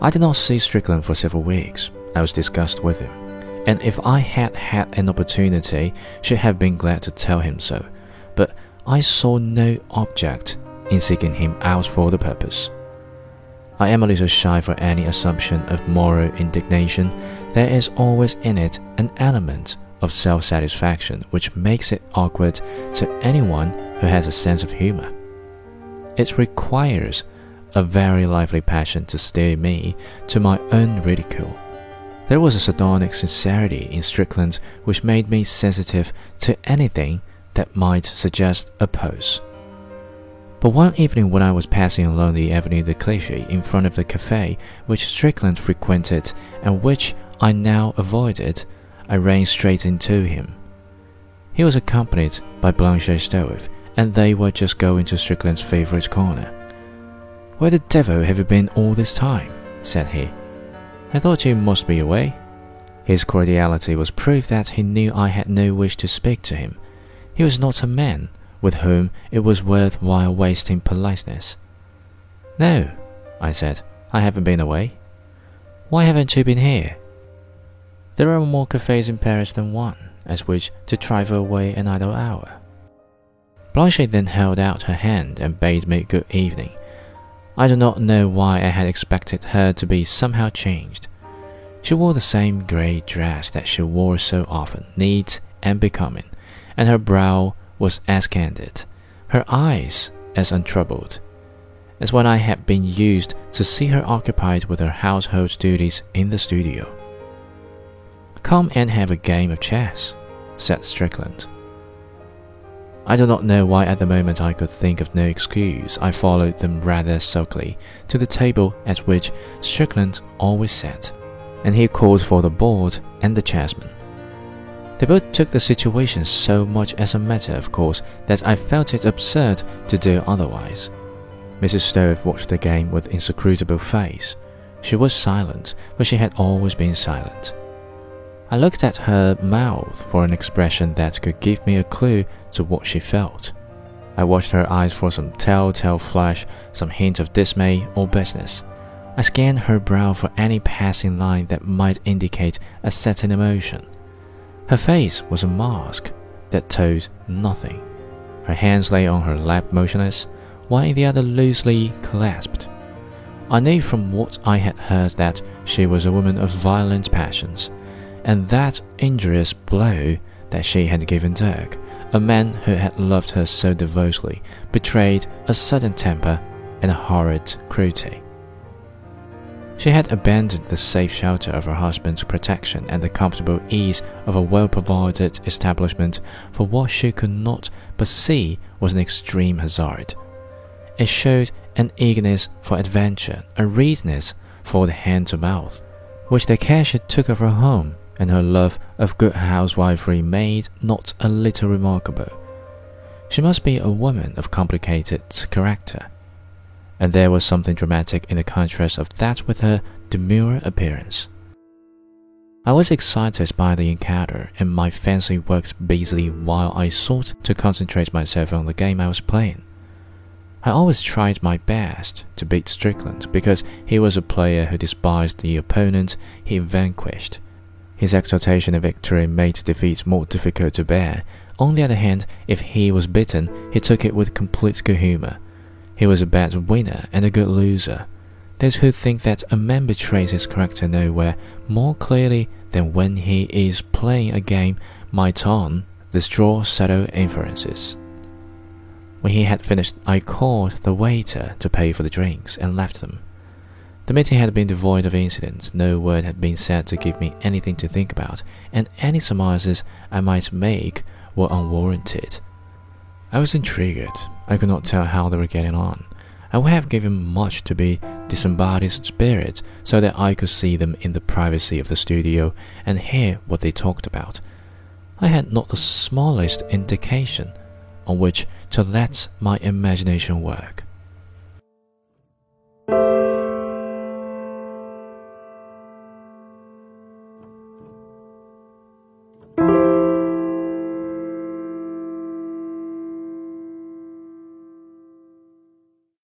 I did not see Strickland for several weeks. I was disgusted with him, and if I had had an opportunity, should have been glad to tell him so. But I saw no object in seeking him out for the purpose. I am a little shy for any assumption of moral indignation. There is always in it an element of self satisfaction which makes it awkward to anyone who has a sense of humor. It requires a very lively passion to steer me to my own ridicule. There was a sardonic sincerity in Strickland which made me sensitive to anything that might suggest a pose. But one evening when I was passing along the Avenue de Clichy in front of the cafe which Strickland frequented and which I now avoided, I ran straight into him. He was accompanied by Blanche Stroeve and they were just going to Strickland's favorite corner. Where the devil have you been all this time? said he. I thought you must be away. His cordiality was proof that he knew I had no wish to speak to him. He was not a man with whom it was worth while wasting politeness. No, I said, I haven't been away. Why haven't you been here? There are more cafes in Paris than one, at which to trifle away an idle hour. Blanche then held out her hand and bade me good evening. I do not know why I had expected her to be somehow changed. She wore the same grey dress that she wore so often, neat and becoming, and her brow was as candid, her eyes as untroubled, as when I had been used to see her occupied with her household duties in the studio. Come and have a game of chess, said Strickland. I do not know why at the moment I could think of no excuse. I followed them rather sulkily to the table at which Strickland always sat, and he called for the board and the chessmen. They both took the situation so much as a matter of course that I felt it absurd to do otherwise. Mrs. Stroeve watched the game with inscrutable face. She was silent, but she had always been silent. I looked at her mouth for an expression that could give me a clue to what she felt. I watched her eyes for some telltale flash, some hint of dismay or business. I scanned her brow for any passing line that might indicate a certain emotion. Her face was a mask that told nothing. Her hands lay on her lap motionless, while in the other loosely clasped. I knew from what I had heard that she was a woman of violent passions and that injurious blow that she had given Dirk, a man who had loved her so devotedly, betrayed a sudden temper and a horrid cruelty. She had abandoned the safe shelter of her husband's protection and the comfortable ease of a well provided establishment for what she could not but see was an extreme hazard. It showed an eagerness for adventure, a readiness for the hand to mouth, which the cashier took of her home and her love of good housewifery made not a little remarkable. She must be a woman of complicated character, and there was something dramatic in the contrast of that with her demure appearance. I was excited by the encounter, and my fancy worked busily while I sought to concentrate myself on the game I was playing. I always tried my best to beat Strickland because he was a player who despised the opponent he vanquished his exultation in victory made defeat more difficult to bear. On the other hand, if he was beaten, he took it with complete good humor. He was a bad winner and a good loser. Those who think that a man betrays his character nowhere more clearly than when he is playing a game might on this draw subtle inferences. When he had finished, I called the waiter to pay for the drinks and left them. The meeting had been devoid of incident, no word had been said to give me anything to think about, and any surmises I might make were unwarranted. I was intrigued. I could not tell how they were getting on. I would have given much to be disembodied spirits so that I could see them in the privacy of the studio and hear what they talked about. I had not the smallest indication on which to let my imagination work.